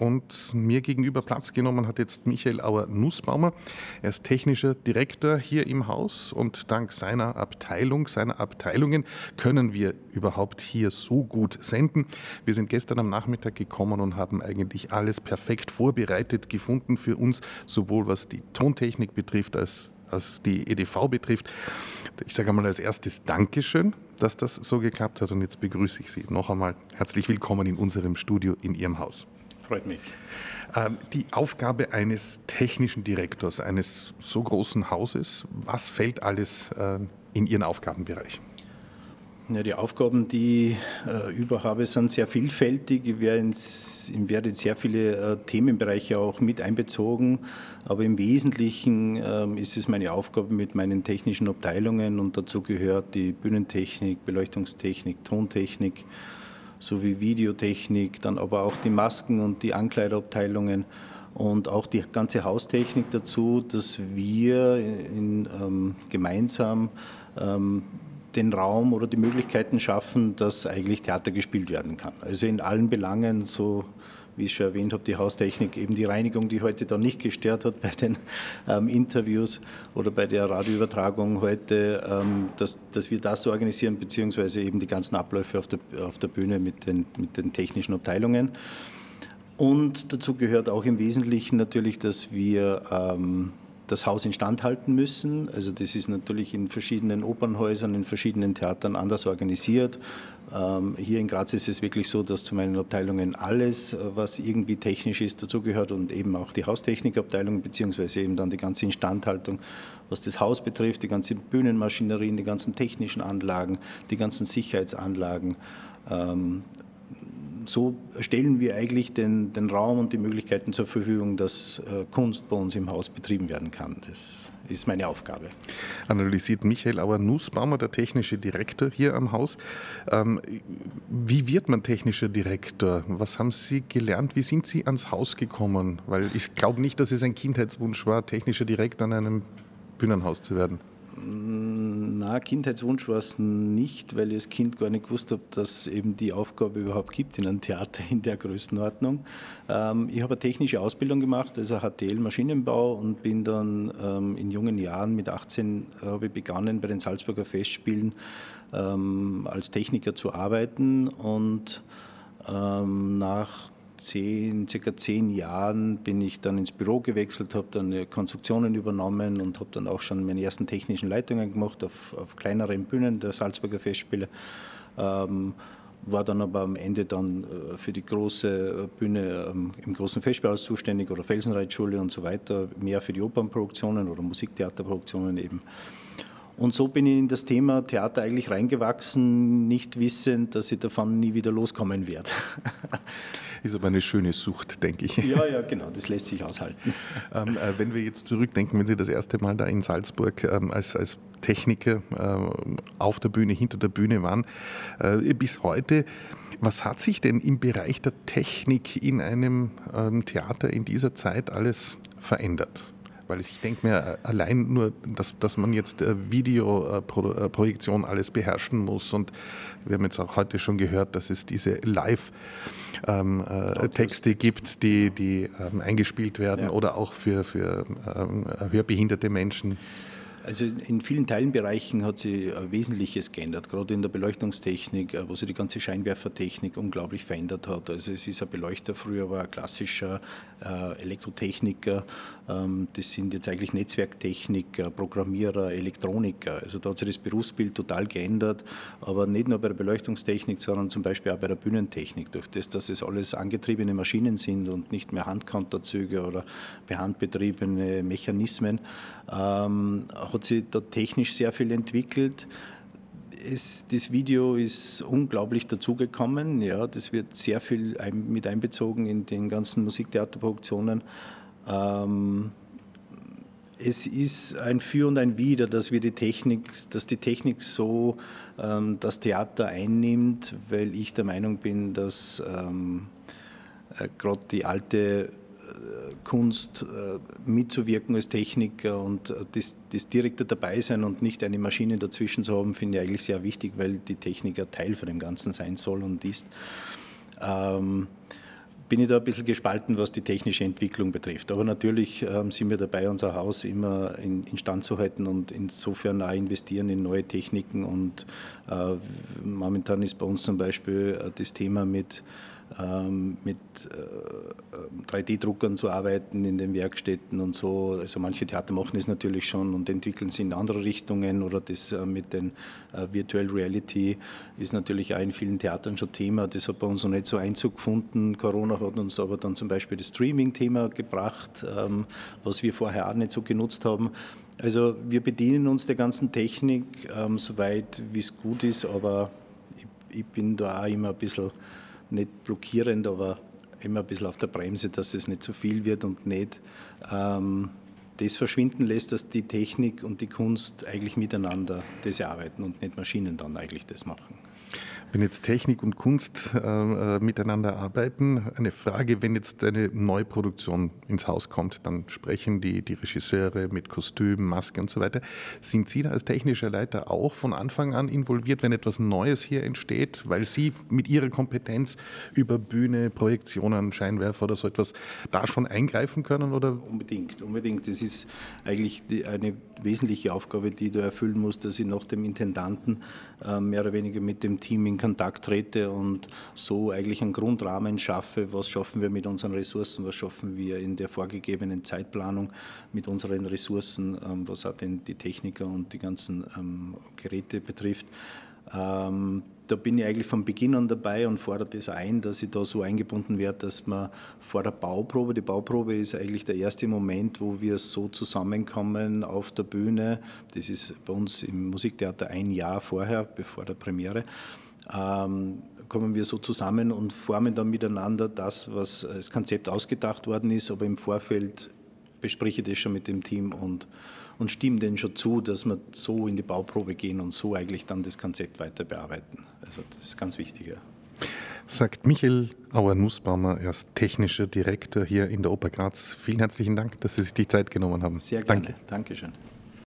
Und mir gegenüber Platz genommen hat jetzt Michael Auer-Nussbaumer. Er ist technischer Direktor hier im Haus und dank seiner Abteilung, seiner Abteilungen können wir überhaupt hier so gut senden. Wir sind gestern am Nachmittag gekommen und haben eigentlich alles perfekt vorbereitet gefunden für uns, sowohl was die Tontechnik betrifft als was die EDV betrifft. Ich sage einmal als erstes Dankeschön, dass das so geklappt hat und jetzt begrüße ich Sie noch einmal herzlich willkommen in unserem Studio in Ihrem Haus. Freut mich. Ähm, die Aufgabe eines technischen Direktors eines so großen Hauses, was fällt alles äh, in Ihren Aufgabenbereich? Ja, die Aufgaben, die ich äh, überhabe, sind sehr vielfältig. Ich werde in, in sehr viele äh, Themenbereiche auch mit einbezogen. Aber im Wesentlichen äh, ist es meine Aufgabe mit meinen technischen Abteilungen und dazu gehört die Bühnentechnik, Beleuchtungstechnik, Tontechnik, sowie Videotechnik, dann aber auch die Masken und die Ankleiderabteilungen und auch die ganze Haustechnik dazu, dass wir in, ähm, gemeinsam ähm, den Raum oder die Möglichkeiten schaffen, dass eigentlich Theater gespielt werden kann. Also in allen Belangen, so wie ich schon erwähnt habe, die Haustechnik, eben die Reinigung, die heute da nicht gestört hat bei den ähm, Interviews oder bei der Radioübertragung heute, ähm, dass, dass wir das organisieren, beziehungsweise eben die ganzen Abläufe auf der, auf der Bühne mit den, mit den technischen Abteilungen. Und dazu gehört auch im Wesentlichen natürlich, dass wir ähm, das Haus instand halten müssen. Also das ist natürlich in verschiedenen Opernhäusern, in verschiedenen Theatern anders organisiert. Ähm, hier in Graz ist es wirklich so, dass zu meinen Abteilungen alles, äh, was irgendwie technisch ist, dazugehört und eben auch die Haustechnikabteilung beziehungsweise eben dann die ganze Instandhaltung, was das Haus betrifft, die ganzen Bühnenmaschinerien, die ganzen technischen Anlagen, die ganzen Sicherheitsanlagen. So stellen wir eigentlich den, den Raum und die Möglichkeiten zur Verfügung, dass äh, Kunst bei uns im Haus betrieben werden kann. Das ist meine Aufgabe. Analysiert Michael Auer-Nussbaumer, der technische Direktor hier am Haus. Ähm, wie wird man technischer Direktor? Was haben Sie gelernt? Wie sind Sie ans Haus gekommen? Weil ich glaube nicht, dass es ein Kindheitswunsch war, technischer Direktor an einem Bühnenhaus zu werden. Na, Kindheitswunsch war es nicht, weil ich als Kind gar nicht gewusst habe, dass es eben die Aufgabe überhaupt gibt in einem Theater in der Größenordnung. Ähm, ich habe eine technische Ausbildung gemacht, also HTL Maschinenbau und bin dann ähm, in jungen Jahren mit 18 habe ich begonnen bei den Salzburger Festspielen ähm, als Techniker zu arbeiten und ähm, nach zehn, circa zehn Jahren bin ich dann ins Büro gewechselt, habe dann Konstruktionen übernommen und habe dann auch schon meine ersten technischen Leitungen gemacht auf, auf kleineren Bühnen der Salzburger Festspiele. Ähm, war dann aber am Ende dann äh, für die große Bühne ähm, im großen Festspielhaus zuständig oder Felsenreitschule und so weiter, mehr für die Opernproduktionen oder Musiktheaterproduktionen eben. Und so bin ich in das Thema Theater eigentlich reingewachsen, nicht wissend, dass ich davon nie wieder loskommen werde. Ist aber eine schöne Sucht, denke ich. Ja, ja, genau, das lässt sich aushalten. Ähm, äh, wenn wir jetzt zurückdenken, wenn Sie das erste Mal da in Salzburg ähm, als, als Techniker äh, auf der Bühne, hinter der Bühne waren, äh, bis heute, was hat sich denn im Bereich der Technik in einem ähm, Theater in dieser Zeit alles verändert? Weil ich denke mir, äh, allein nur, dass, dass man jetzt äh, Videoprojektion äh, alles beherrschen muss und wir haben jetzt auch heute schon gehört, dass es diese Live-Texte ähm, gibt, die, die ähm, eingespielt werden ja. oder auch für, für ähm, hörbehinderte Menschen. Also in vielen Teilenbereichen hat sich Wesentliches geändert, gerade in der Beleuchtungstechnik, wo sich die ganze Scheinwerfertechnik unglaublich verändert hat. Also es ist ein Beleuchter, früher war ein klassischer äh, Elektrotechniker, ähm, das sind jetzt eigentlich Netzwerktechniker, Programmierer, Elektroniker. Also da hat sich das Berufsbild total geändert, aber nicht nur bei der Beleuchtungstechnik, sondern zum Beispiel auch bei der Bühnentechnik. Durch das, dass es alles angetriebene Maschinen sind und nicht mehr Handcounterzüge oder behandbetriebene Mechanismen, ähm, hat sich da technisch sehr viel entwickelt. Es, das Video ist unglaublich dazugekommen. Ja, das wird sehr viel ein, mit einbezogen in den ganzen Musiktheaterproduktionen. Ähm, es ist ein Für und ein Wider, dass wir die Technik, dass die Technik so ähm, das Theater einnimmt, weil ich der Meinung bin, dass ähm, äh, gerade die alte Kunst äh, mitzuwirken als Techniker und äh, das, das direkte dabei sein und nicht eine Maschine dazwischen zu haben, finde ich eigentlich sehr wichtig, weil die Technik ein Teil von dem Ganzen sein soll und ist. Ähm, bin ich da ein bisschen gespalten, was die technische Entwicklung betrifft. Aber natürlich ähm, sind wir dabei, unser Haus immer in, instand zu halten und insofern auch investieren in neue Techniken. Und äh, momentan ist bei uns zum Beispiel äh, das Thema mit mit 3D-Druckern äh, zu arbeiten in den Werkstätten und so. Also manche Theater machen das natürlich schon und entwickeln sie in andere Richtungen oder das äh, mit den äh, Virtual Reality ist natürlich auch in vielen Theatern schon Thema. Das hat bei uns noch nicht so Einzug gefunden. Corona hat uns aber dann zum Beispiel das Streaming-Thema gebracht, ähm, was wir vorher auch nicht so genutzt haben. Also wir bedienen uns der ganzen Technik, ähm, soweit wie es gut ist, aber ich bin da auch immer ein bisschen nicht blockierend, aber immer ein bisschen auf der Bremse, dass es nicht zu viel wird und nicht ähm, das verschwinden lässt, dass die Technik und die Kunst eigentlich miteinander das arbeiten und nicht Maschinen dann eigentlich das machen. Wenn jetzt Technik und Kunst äh, miteinander arbeiten, eine Frage, wenn jetzt eine Neuproduktion ins Haus kommt, dann sprechen die, die Regisseure mit Kostüm, Maske und so weiter. Sind Sie da als technischer Leiter auch von Anfang an involviert, wenn etwas Neues hier entsteht, weil Sie mit Ihrer Kompetenz über Bühne, Projektionen, Scheinwerfer oder so etwas da schon eingreifen können? Oder? Unbedingt, unbedingt. Das ist eigentlich die, eine wesentliche Aufgabe, die du erfüllen musst, dass ich nach dem Intendanten äh, mehr oder weniger mit dem Team in Kontakt trete und so eigentlich einen Grundrahmen schaffe, was schaffen wir mit unseren Ressourcen, was schaffen wir in der vorgegebenen Zeitplanung mit unseren Ressourcen, ähm, was auch denn die Techniker und die ganzen ähm, Geräte betrifft. Ähm, da bin ich eigentlich von Beginn an dabei und fordere das ein, dass ich da so eingebunden werde, dass man vor der Bauprobe, die Bauprobe ist eigentlich der erste Moment, wo wir so zusammenkommen auf der Bühne. Das ist bei uns im Musiktheater ein Jahr vorher, bevor der Premiere. Ähm, kommen wir so zusammen und formen dann miteinander das, was als Konzept ausgedacht worden ist, aber im Vorfeld bespreche ich das schon mit dem Team und und stimmen denen schon zu, dass wir so in die Bauprobe gehen und so eigentlich dann das Konzept weiter bearbeiten. Also das ist ganz wichtig. Ja. Sagt Michael Auer-Nussbaumer, er ist technischer Direktor hier in der Oper Graz. Vielen herzlichen Dank, dass Sie sich die Zeit genommen haben. Sehr gerne. Danke. Dankeschön.